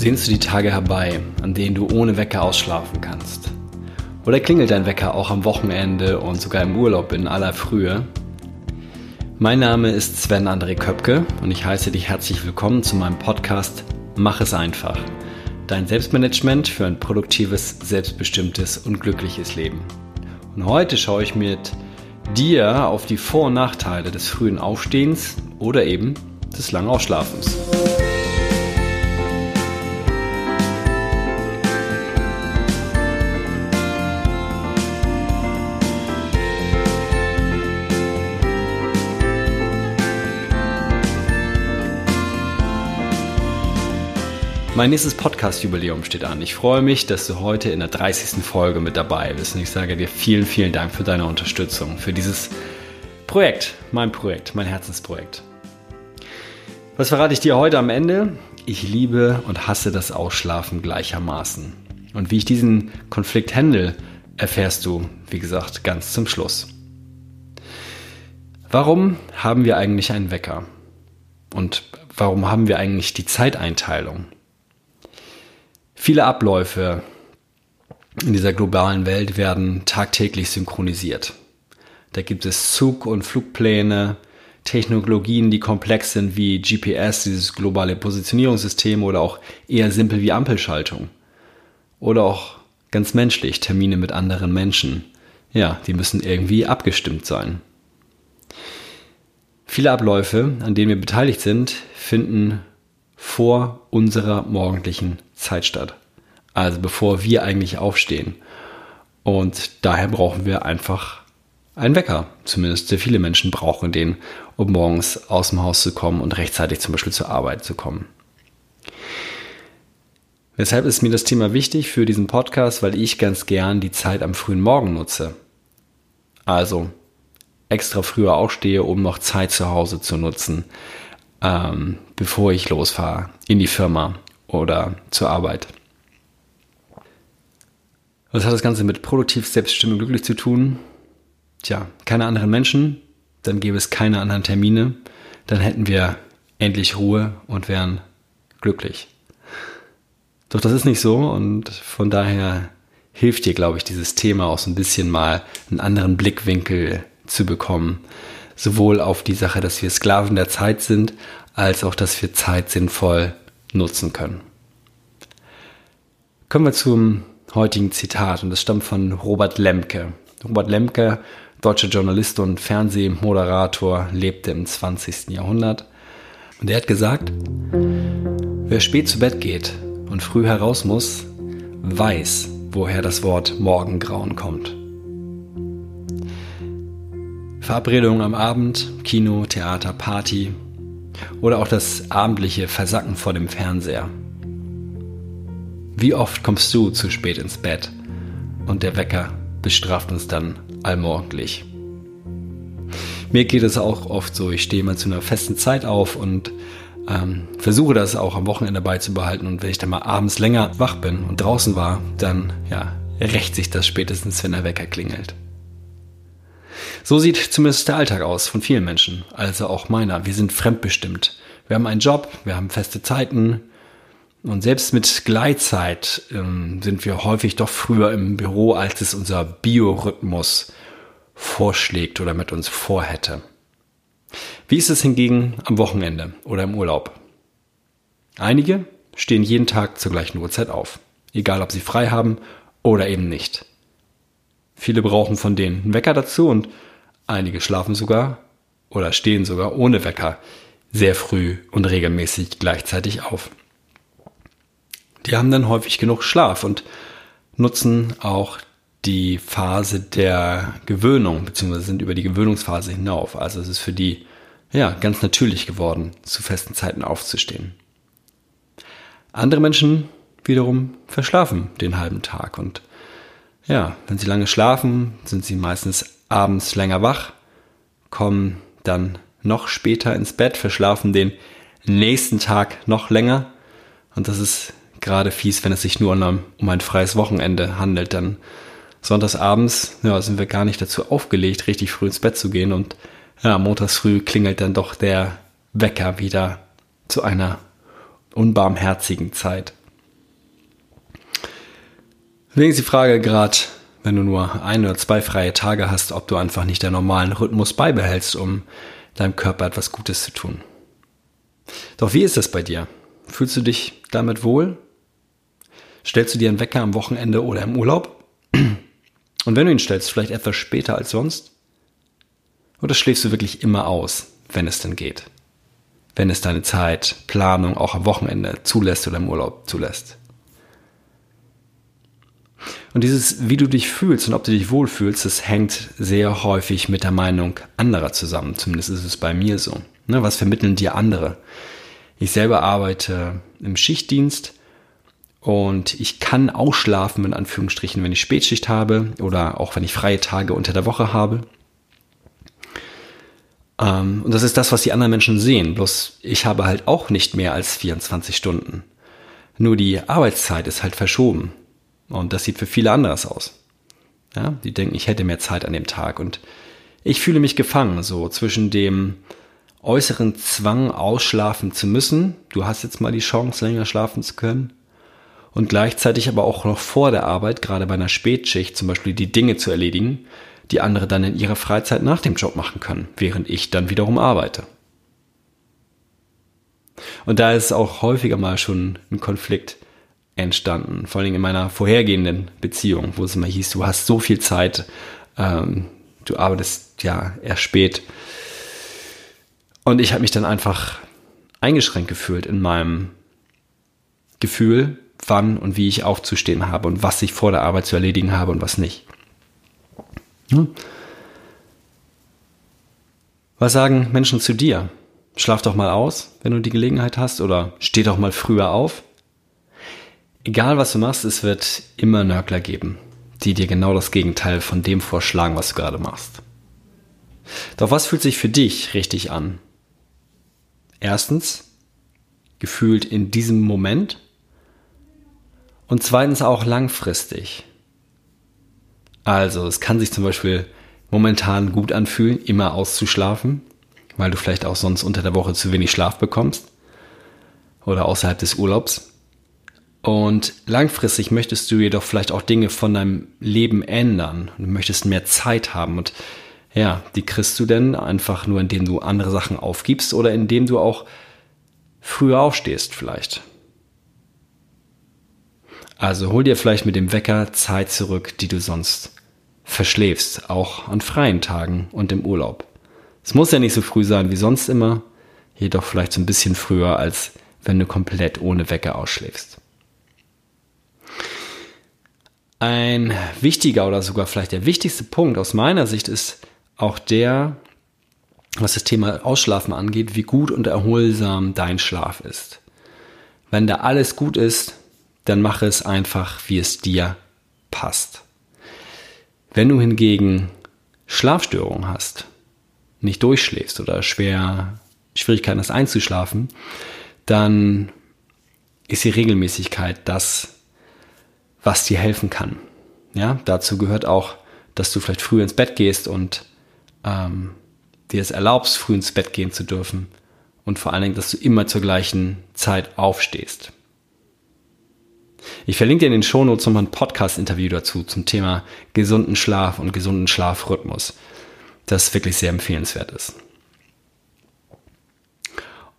Sehnst du die Tage herbei, an denen du ohne Wecker ausschlafen kannst? Oder klingelt dein Wecker auch am Wochenende und sogar im Urlaub in aller Frühe? Mein Name ist Sven André Köpke und ich heiße dich herzlich willkommen zu meinem Podcast Mach es einfach. Dein Selbstmanagement für ein produktives, selbstbestimmtes und glückliches Leben. Und heute schaue ich mit dir auf die Vor- und Nachteile des frühen Aufstehens oder eben des langen Ausschlafens. Mein nächstes Podcast-Jubiläum steht an. Ich freue mich, dass du heute in der 30. Folge mit dabei bist. Und ich sage dir vielen, vielen Dank für deine Unterstützung, für dieses Projekt, mein Projekt, mein Herzensprojekt. Was verrate ich dir heute am Ende? Ich liebe und hasse das Ausschlafen gleichermaßen. Und wie ich diesen Konflikt handle, erfährst du, wie gesagt, ganz zum Schluss. Warum haben wir eigentlich einen Wecker? Und warum haben wir eigentlich die Zeiteinteilung? Viele Abläufe in dieser globalen Welt werden tagtäglich synchronisiert. Da gibt es Zug- und Flugpläne, Technologien, die komplex sind wie GPS, dieses globale Positionierungssystem oder auch eher simpel wie Ampelschaltung. Oder auch ganz menschlich, Termine mit anderen Menschen. Ja, die müssen irgendwie abgestimmt sein. Viele Abläufe, an denen wir beteiligt sind, finden vor unserer morgendlichen Zeit statt. Also bevor wir eigentlich aufstehen. Und daher brauchen wir einfach einen Wecker. Zumindest sehr viele Menschen brauchen den, um morgens aus dem Haus zu kommen und rechtzeitig zum Beispiel zur Arbeit zu kommen. Weshalb ist mir das Thema wichtig für diesen Podcast, weil ich ganz gern die Zeit am frühen Morgen nutze. Also extra früher aufstehe, um noch Zeit zu Hause zu nutzen, ähm, bevor ich losfahre in die Firma oder zur Arbeit. Was hat das Ganze mit produktiv, selbstbestimmt und glücklich zu tun? Tja, keine anderen Menschen, dann gäbe es keine anderen Termine, dann hätten wir endlich Ruhe und wären glücklich. Doch das ist nicht so und von daher hilft dir, glaube ich, dieses Thema auch so ein bisschen mal einen anderen Blickwinkel zu bekommen. Sowohl auf die Sache, dass wir Sklaven der Zeit sind, als auch, dass wir Zeit sinnvoll nutzen können. Kommen wir zum heutigen Zitat und das stammt von Robert Lemke. Robert Lemke, deutscher Journalist und Fernsehmoderator, lebte im 20. Jahrhundert. Und er hat gesagt, wer spät zu Bett geht und früh heraus muss, weiß, woher das Wort Morgengrauen kommt. Verabredungen am Abend, Kino, Theater, Party oder auch das abendliche Versacken vor dem Fernseher. Wie oft kommst du zu spät ins Bett und der Wecker bestraft uns dann allmorgendlich? Mir geht es auch oft so, ich stehe mal zu einer festen Zeit auf und ähm, versuche das auch am Wochenende beizubehalten und wenn ich dann mal abends länger wach bin und draußen war, dann ja, rächt sich das spätestens, wenn der Wecker klingelt. So sieht zumindest der Alltag aus von vielen Menschen, also auch meiner. Wir sind fremdbestimmt. Wir haben einen Job, wir haben feste Zeiten, und selbst mit Gleitzeit ähm, sind wir häufig doch früher im Büro, als es unser Biorhythmus vorschlägt oder mit uns vorhätte. Wie ist es hingegen am Wochenende oder im Urlaub? Einige stehen jeden Tag zur gleichen Uhrzeit auf, egal ob sie frei haben oder eben nicht. Viele brauchen von denen einen Wecker dazu und einige schlafen sogar oder stehen sogar ohne Wecker sehr früh und regelmäßig gleichzeitig auf die haben dann häufig genug Schlaf und nutzen auch die Phase der Gewöhnung, beziehungsweise sind über die Gewöhnungsphase hinauf. Also es ist für die ja ganz natürlich geworden, zu festen Zeiten aufzustehen. Andere Menschen wiederum verschlafen den halben Tag und ja, wenn sie lange schlafen, sind sie meistens abends länger wach, kommen dann noch später ins Bett, verschlafen den nächsten Tag noch länger und das ist gerade fies, wenn es sich nur um ein freies Wochenende handelt. Dann sonntagsabends ja, sind wir gar nicht dazu aufgelegt, richtig früh ins Bett zu gehen. Und ja, montags früh klingelt dann doch der Wecker wieder zu einer unbarmherzigen Zeit. Deswegen ist die Frage gerade, wenn du nur ein oder zwei freie Tage hast, ob du einfach nicht den normalen Rhythmus beibehältst, um deinem Körper etwas Gutes zu tun. Doch wie ist das bei dir? Fühlst du dich damit wohl? Stellst du dir einen Wecker am Wochenende oder im Urlaub? Und wenn du ihn stellst, vielleicht etwas später als sonst? Oder schläfst du wirklich immer aus, wenn es denn geht? Wenn es deine Zeit, Planung auch am Wochenende zulässt oder im Urlaub zulässt? Und dieses, wie du dich fühlst und ob du dich wohlfühlst, das hängt sehr häufig mit der Meinung anderer zusammen. Zumindest ist es bei mir so. Ne, was vermitteln dir andere? Ich selber arbeite im Schichtdienst und ich kann ausschlafen, in Anführungsstrichen, wenn ich Spätschicht habe oder auch wenn ich freie Tage unter der Woche habe. Ähm, und das ist das, was die anderen Menschen sehen. Bloß ich habe halt auch nicht mehr als 24 Stunden. Nur die Arbeitszeit ist halt verschoben. Und das sieht für viele anders aus. Ja, die denken, ich hätte mehr Zeit an dem Tag. Und ich fühle mich gefangen, so zwischen dem äußeren Zwang, ausschlafen zu müssen. Du hast jetzt mal die Chance, länger schlafen zu können. Und gleichzeitig aber auch noch vor der Arbeit, gerade bei einer Spätschicht, zum Beispiel die Dinge zu erledigen, die andere dann in ihrer Freizeit nach dem Job machen können, während ich dann wiederum arbeite. Und da ist auch häufiger mal schon ein Konflikt entstanden, vor allem in meiner vorhergehenden Beziehung, wo es immer hieß, du hast so viel Zeit, ähm, du arbeitest ja erst spät. Und ich habe mich dann einfach eingeschränkt gefühlt in meinem Gefühl, wann und wie ich aufzustehen habe und was ich vor der Arbeit zu erledigen habe und was nicht. Hm? Was sagen Menschen zu dir? Schlaf doch mal aus, wenn du die Gelegenheit hast, oder steh doch mal früher auf. Egal was du machst, es wird immer Nörgler geben, die dir genau das Gegenteil von dem vorschlagen, was du gerade machst. Doch was fühlt sich für dich richtig an? Erstens, gefühlt in diesem Moment. Und zweitens auch langfristig. Also es kann sich zum Beispiel momentan gut anfühlen, immer auszuschlafen, weil du vielleicht auch sonst unter der Woche zu wenig Schlaf bekommst oder außerhalb des Urlaubs. Und langfristig möchtest du jedoch vielleicht auch Dinge von deinem Leben ändern. Du möchtest mehr Zeit haben und ja, die kriegst du denn einfach nur, indem du andere Sachen aufgibst oder indem du auch früher aufstehst vielleicht. Also hol dir vielleicht mit dem Wecker Zeit zurück, die du sonst verschläfst, auch an freien Tagen und im Urlaub. Es muss ja nicht so früh sein wie sonst immer, jedoch vielleicht so ein bisschen früher, als wenn du komplett ohne Wecker ausschläfst. Ein wichtiger oder sogar vielleicht der wichtigste Punkt aus meiner Sicht ist auch der, was das Thema Ausschlafen angeht, wie gut und erholsam dein Schlaf ist. Wenn da alles gut ist, dann mache es einfach, wie es dir passt. Wenn du hingegen Schlafstörungen hast, nicht durchschläfst oder schwer Schwierigkeiten hast einzuschlafen, dann ist die Regelmäßigkeit das, was dir helfen kann. Ja, dazu gehört auch, dass du vielleicht früh ins Bett gehst und ähm, dir es erlaubst, früh ins Bett gehen zu dürfen. Und vor allen Dingen, dass du immer zur gleichen Zeit aufstehst. Ich verlinke dir in den Shownotes nochmal ein Podcast-Interview dazu zum Thema gesunden Schlaf und gesunden Schlafrhythmus, das wirklich sehr empfehlenswert ist.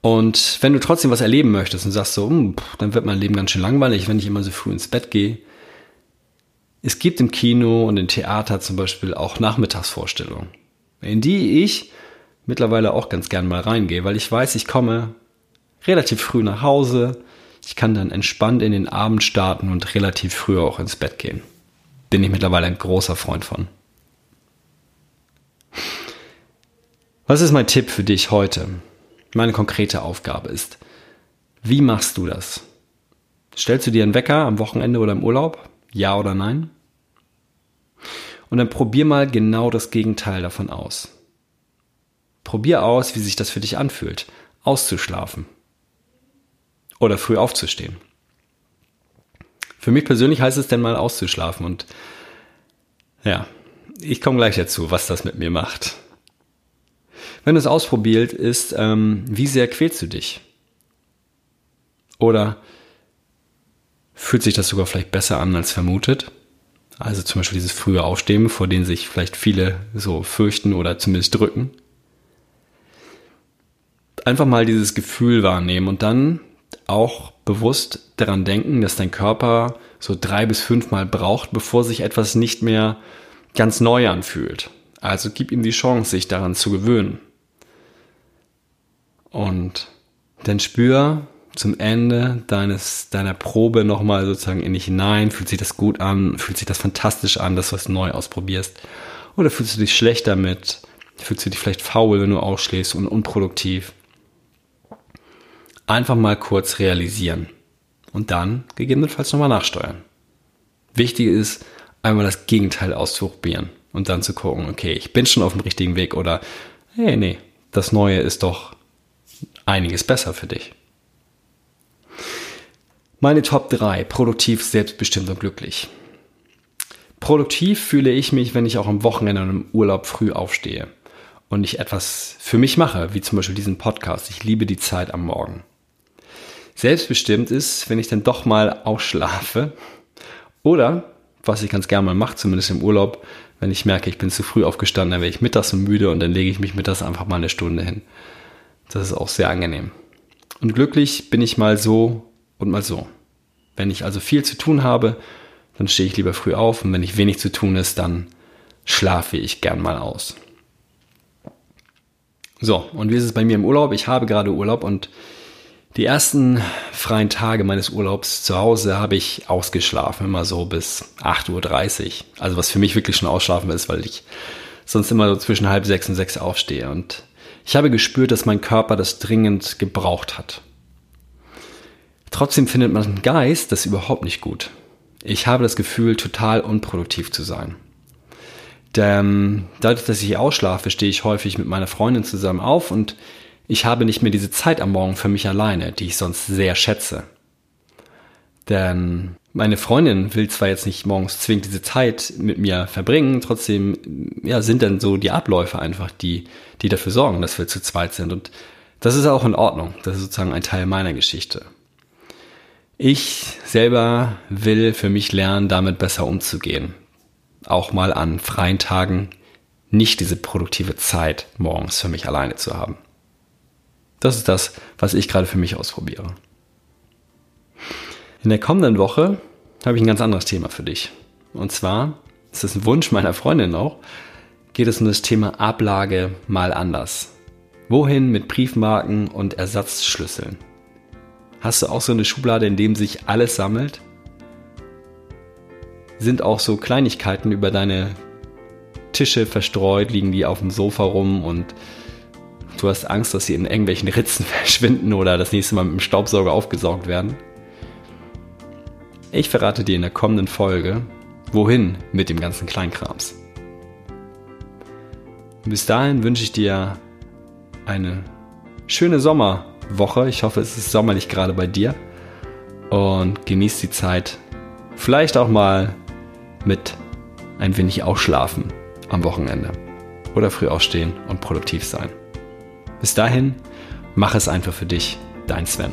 Und wenn du trotzdem was erleben möchtest und sagst so, hm, dann wird mein Leben ganz schön langweilig, wenn ich immer so früh ins Bett gehe, es gibt im Kino und im Theater zum Beispiel auch Nachmittagsvorstellungen, in die ich mittlerweile auch ganz gern mal reingehe, weil ich weiß, ich komme relativ früh nach Hause, ich kann dann entspannt in den Abend starten und relativ früh auch ins Bett gehen. Bin ich mittlerweile ein großer Freund von. Was ist mein Tipp für dich heute? Meine konkrete Aufgabe ist, wie machst du das? Stellst du dir einen Wecker am Wochenende oder im Urlaub? Ja oder nein? Und dann probier mal genau das Gegenteil davon aus. Probier aus, wie sich das für dich anfühlt, auszuschlafen oder früh aufzustehen. Für mich persönlich heißt es denn mal auszuschlafen und ja, ich komme gleich dazu, was das mit mir macht. Wenn du es ausprobiert, ist, ähm, wie sehr quälst du dich? Oder fühlt sich das sogar vielleicht besser an als vermutet? Also zum Beispiel dieses frühe Aufstehen, vor dem sich vielleicht viele so fürchten oder zumindest drücken. Einfach mal dieses Gefühl wahrnehmen und dann auch bewusst daran denken, dass dein Körper so drei bis fünfmal braucht, bevor sich etwas nicht mehr ganz neu anfühlt. Also gib ihm die Chance, sich daran zu gewöhnen. Und dann spür zum Ende deines, deiner Probe nochmal sozusagen in dich hinein. Fühlt sich das gut an? Fühlt sich das fantastisch an, dass du es neu ausprobierst? Oder fühlst du dich schlecht damit? Fühlst du dich vielleicht faul, wenn du ausschläfst und unproduktiv? Einfach mal kurz realisieren und dann gegebenenfalls nochmal nachsteuern. Wichtig ist, einmal das Gegenteil auszuprobieren und dann zu gucken, okay, ich bin schon auf dem richtigen Weg oder hey, nee, das Neue ist doch einiges besser für dich. Meine Top 3, produktiv, selbstbestimmt und glücklich. Produktiv fühle ich mich, wenn ich auch am Wochenende und im Urlaub früh aufstehe und ich etwas für mich mache, wie zum Beispiel diesen Podcast. Ich liebe die Zeit am Morgen. Selbstbestimmt ist, wenn ich dann doch mal ausschlafe oder, was ich ganz gerne mal mache, zumindest im Urlaub, wenn ich merke, ich bin zu früh aufgestanden, dann werde ich mittags so müde und dann lege ich mich mittags einfach mal eine Stunde hin. Das ist auch sehr angenehm. Und glücklich bin ich mal so und mal so. Wenn ich also viel zu tun habe, dann stehe ich lieber früh auf und wenn ich wenig zu tun ist, dann schlafe ich gern mal aus. So, und wie ist es bei mir im Urlaub? Ich habe gerade Urlaub und die ersten freien Tage meines Urlaubs zu Hause habe ich ausgeschlafen, immer so bis 8.30 Uhr. Also was für mich wirklich schon ausschlafen ist, weil ich sonst immer so zwischen halb sechs und sechs aufstehe. Und ich habe gespürt, dass mein Körper das dringend gebraucht hat. Trotzdem findet mein Geist das überhaupt nicht gut. Ich habe das Gefühl, total unproduktiv zu sein. Denn dadurch, dass ich ausschlafe, stehe ich häufig mit meiner Freundin zusammen auf und ich habe nicht mehr diese Zeit am Morgen für mich alleine, die ich sonst sehr schätze. Denn meine Freundin will zwar jetzt nicht morgens zwingend diese Zeit mit mir verbringen, trotzdem ja, sind dann so die Abläufe einfach, die, die dafür sorgen, dass wir zu zweit sind. Und das ist auch in Ordnung. Das ist sozusagen ein Teil meiner Geschichte. Ich selber will für mich lernen, damit besser umzugehen. Auch mal an freien Tagen nicht diese produktive Zeit morgens für mich alleine zu haben. Das ist das, was ich gerade für mich ausprobiere. In der kommenden Woche habe ich ein ganz anderes Thema für dich. Und zwar, das ist ein Wunsch meiner Freundin auch, geht es um das Thema Ablage mal anders. Wohin mit Briefmarken und Ersatzschlüsseln? Hast du auch so eine Schublade, in dem sich alles sammelt? Sind auch so Kleinigkeiten über deine Tische verstreut, liegen die auf dem Sofa rum und du hast Angst, dass sie in irgendwelchen Ritzen verschwinden oder das nächste Mal mit dem Staubsauger aufgesaugt werden? Ich verrate dir in der kommenden Folge, wohin mit dem ganzen Kleinkrams. bis dahin wünsche ich dir eine schöne Sommer- Woche. Ich hoffe, es ist sommerlich gerade bei dir. Und genießt die Zeit. Vielleicht auch mal mit ein wenig Ausschlafen am Wochenende. Oder früh aufstehen und produktiv sein. Bis dahin, mach es einfach für dich. Dein Sven.